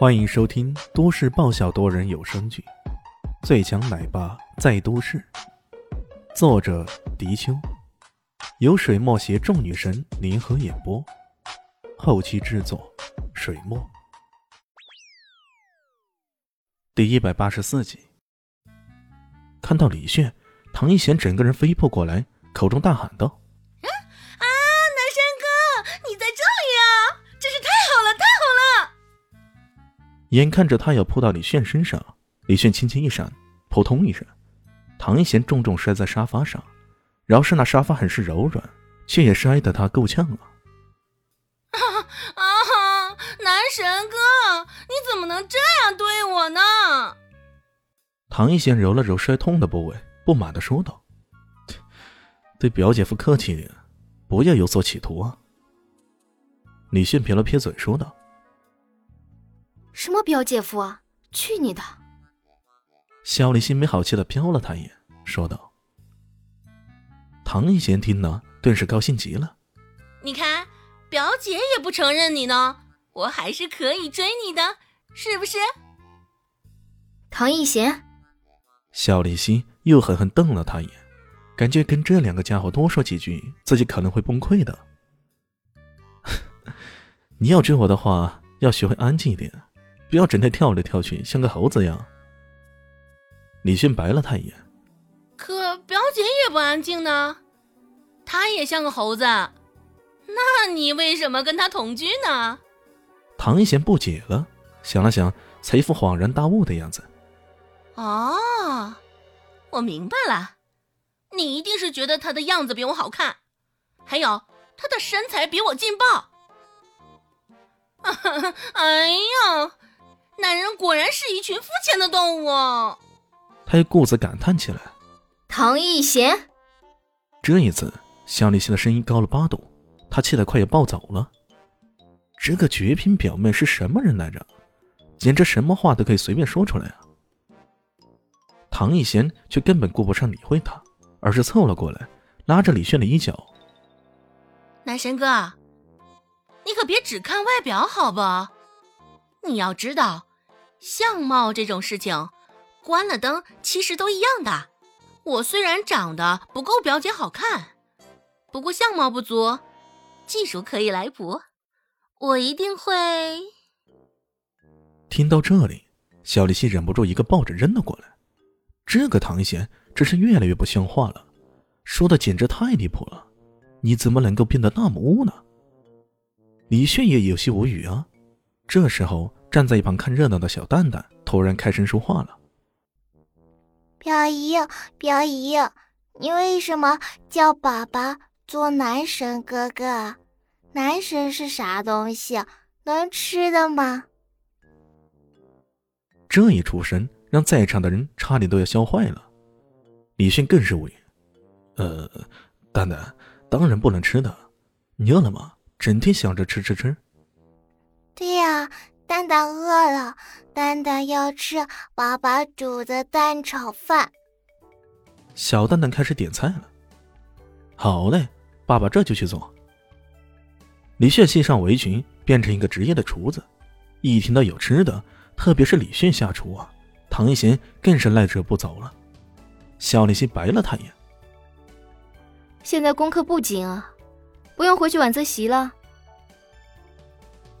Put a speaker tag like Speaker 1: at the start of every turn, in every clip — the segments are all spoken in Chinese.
Speaker 1: 欢迎收听都市爆笑多人有声剧《最强奶爸在都市》，作者：迪秋，由水墨携众女神联合演播，后期制作：水墨。第一百八十四集，看到李炫，唐一贤整个人飞扑过来，口中大喊道。眼看着他要扑到李炫身上，李炫轻轻一闪，扑通一声，唐一贤重重摔在沙发上。饶是那沙发很是柔软，却也摔得他够呛了啊！
Speaker 2: 啊，男神哥，你怎么能这样对我呢？
Speaker 1: 唐一贤揉了揉摔痛的部位，不满的说道：“对表姐夫客气点，不要有所企图啊。”李炫撇了撇嘴，说道。
Speaker 3: 什么表姐夫啊！去你的！
Speaker 1: 肖立新没好气的瞟了他一眼，说道：“唐一贤听了，顿时高兴极了。
Speaker 2: 你看，表姐也不承认你呢，我还是可以追你的，是不是？”
Speaker 3: 唐一贤，
Speaker 1: 肖立新又狠狠瞪了他一眼，感觉跟这两个家伙多说几句，自己可能会崩溃的。你要追我的话，要学会安静一点。不要整天跳来跳去，像个猴子一样。李迅白了他一眼。
Speaker 2: 可表姐也不安静呢，她也像个猴子。那你为什么跟她同居呢？
Speaker 1: 唐一贤不解了，想了想，才一副恍然大悟的样子。
Speaker 2: 哦，我明白了，你一定是觉得她的样子比我好看，还有她的身材比我劲爆。哎呀！男人果然是一群肤浅的动物。
Speaker 1: 他又顾自感叹起来。
Speaker 3: 唐艺贤，
Speaker 1: 这一次，夏立新的声音高了八度，他气得快要暴走了。这个绝品表妹是什么人来着？简直什么话都可以随便说出来啊！唐艺贤却根本顾不上理会他，而是凑了过来，拉着李炫的衣角。
Speaker 2: 男神哥，你可别只看外表，好不？你要知道。相貌这种事情，关了灯其实都一样的。我虽然长得不够表姐好看，不过相貌不足，技术可以来补。我一定会。
Speaker 1: 听到这里，小丽西忍不住一个抱枕扔了过来。这个唐贤真是越来越不像话了，说的简直太离谱了。你怎么能够变得那么污呢？李炫也有些无语啊。这时候。站在一旁看热闹的小蛋蛋突然开声说话了：“
Speaker 4: 表姨，表姨，你为什么叫爸爸做男神哥哥？男神是啥东西？能吃的吗？”
Speaker 1: 这一出声让在场的人差点都要笑坏了。李迅更是无语：“呃，蛋蛋，当然不能吃的。你饿了吗？整天想着吃吃吃。”
Speaker 4: 对呀。蛋蛋饿了，蛋蛋要吃爸爸煮的蛋炒饭。
Speaker 1: 小蛋蛋开始点菜了。好嘞，爸爸这就去做。李炫系上围裙，变成一个职业的厨子。一听到有吃的，特别是李炫下厨啊，唐一贤更是赖着不走了。小李新白了他一眼。
Speaker 3: 现在功课不紧啊，不用回去晚自习了。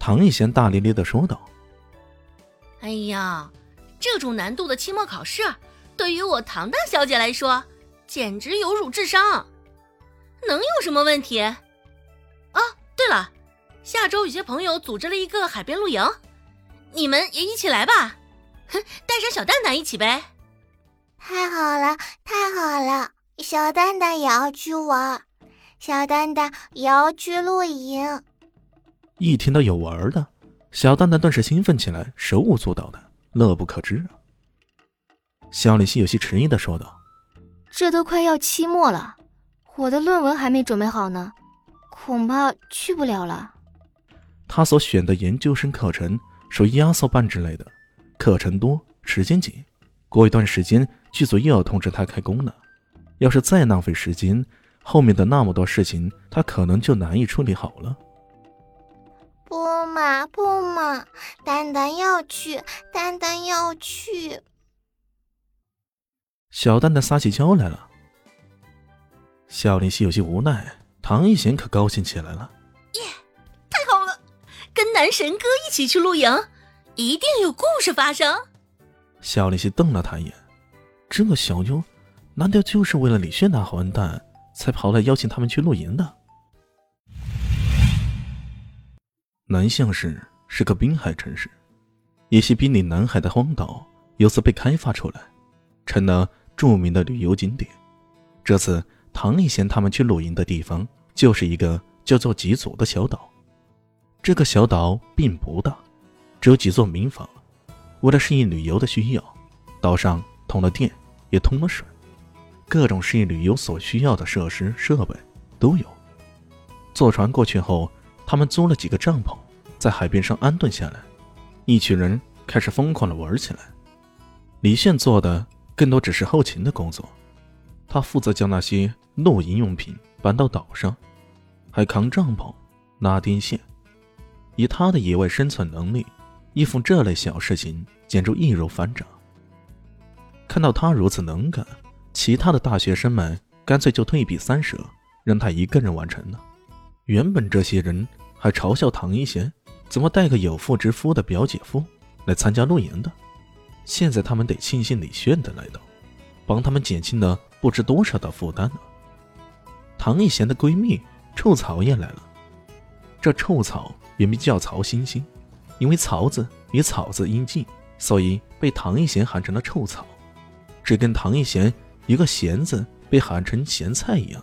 Speaker 1: 唐一贤大咧咧的说道：“
Speaker 2: 哎呀，这种难度的期末考试，对于我唐大小姐来说，简直有辱智商，能有什么问题？啊，对了，下周有些朋友组织了一个海边露营，你们也一起来吧，哼，带上小蛋蛋一起呗。
Speaker 4: 太好了，太好了，小蛋蛋也要去玩，小蛋蛋也要去露营。”
Speaker 1: 一听到有玩的，小蛋蛋顿时兴奋起来，手舞足蹈的，乐不可支啊！小李希有些迟疑的说道：“
Speaker 3: 这都快要期末了，我的论文还没准备好呢，恐怕去不了了。”
Speaker 1: 他所选的研究生课程属于压缩班之类的，课程多，时间紧，过一段时间剧组又要通知他开工了。要是再浪费时间，后面的那么多事情，他可能就难以处理好了。
Speaker 4: 不嘛不嘛。啊！丹丹要去，丹丹要去。
Speaker 1: 小蛋蛋撒起娇来了。肖林熙有些无奈，唐一贤可高兴起来了。
Speaker 2: 耶，太好了，跟男神哥一起去露营，一定有故事发生。
Speaker 1: 肖林熙瞪了他一眼，这个小妞，难道就是为了李炫那混蛋，才跑来邀请他们去露营的？南向市是个滨海城市，一些濒临南海的荒岛由此被开发出来，成了著名的旅游景点。这次唐立贤他们去露营的地方，就是一个叫做吉祖的小岛。这个小岛并不大，只有几座民房。为了适应旅游的需要，岛上通了电，也通了水，各种适应旅游所需要的设施设备都有。坐船过去后。他们租了几个帐篷，在海边上安顿下来，一群人开始疯狂的玩起来。李现做的更多只是后勤的工作，他负责将那些露营用品搬到岛上，还扛帐篷、拉电线。以他的野外生存能力，应付这类小事情简直易如反掌。看到他如此能干，其他的大学生们干脆就退避三舍，让他一个人完成了。原本这些人。还嘲笑唐一贤怎么带个有妇之夫的表姐夫来参加露营的，现在他们得庆幸李炫的来到，帮他们减轻了不知多少的负担呢。唐一贤的闺蜜臭草也来了，这臭草原名叫曹星星，因为曹字与草字音近，所以被唐一贤喊成了臭草，这跟唐一贤一个贤字被喊成咸菜一样。